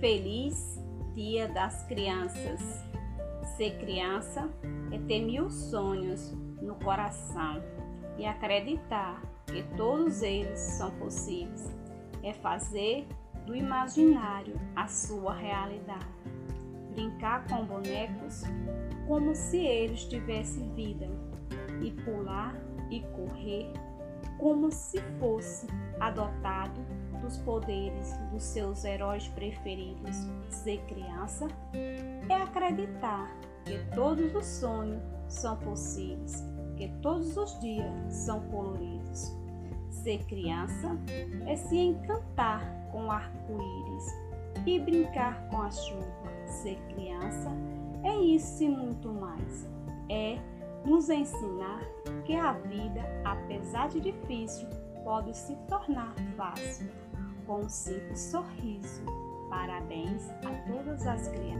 Feliz Dia das Crianças. Ser criança é ter mil sonhos no coração e acreditar que todos eles são possíveis. É fazer do imaginário a sua realidade. Brincar com bonecos como se eles tivessem vida e pular e correr como se fosse adotado dos poderes dos seus heróis preferidos. Ser criança é acreditar que todos os sonhos são possíveis, que todos os dias são coloridos. Ser criança é se encantar com arco-íris e brincar com a chuva. Ser criança é isso e muito mais. É nos ensinar que a vida, apesar de difícil, pode se tornar fácil com um simples sorriso. Parabéns a todas as crianças.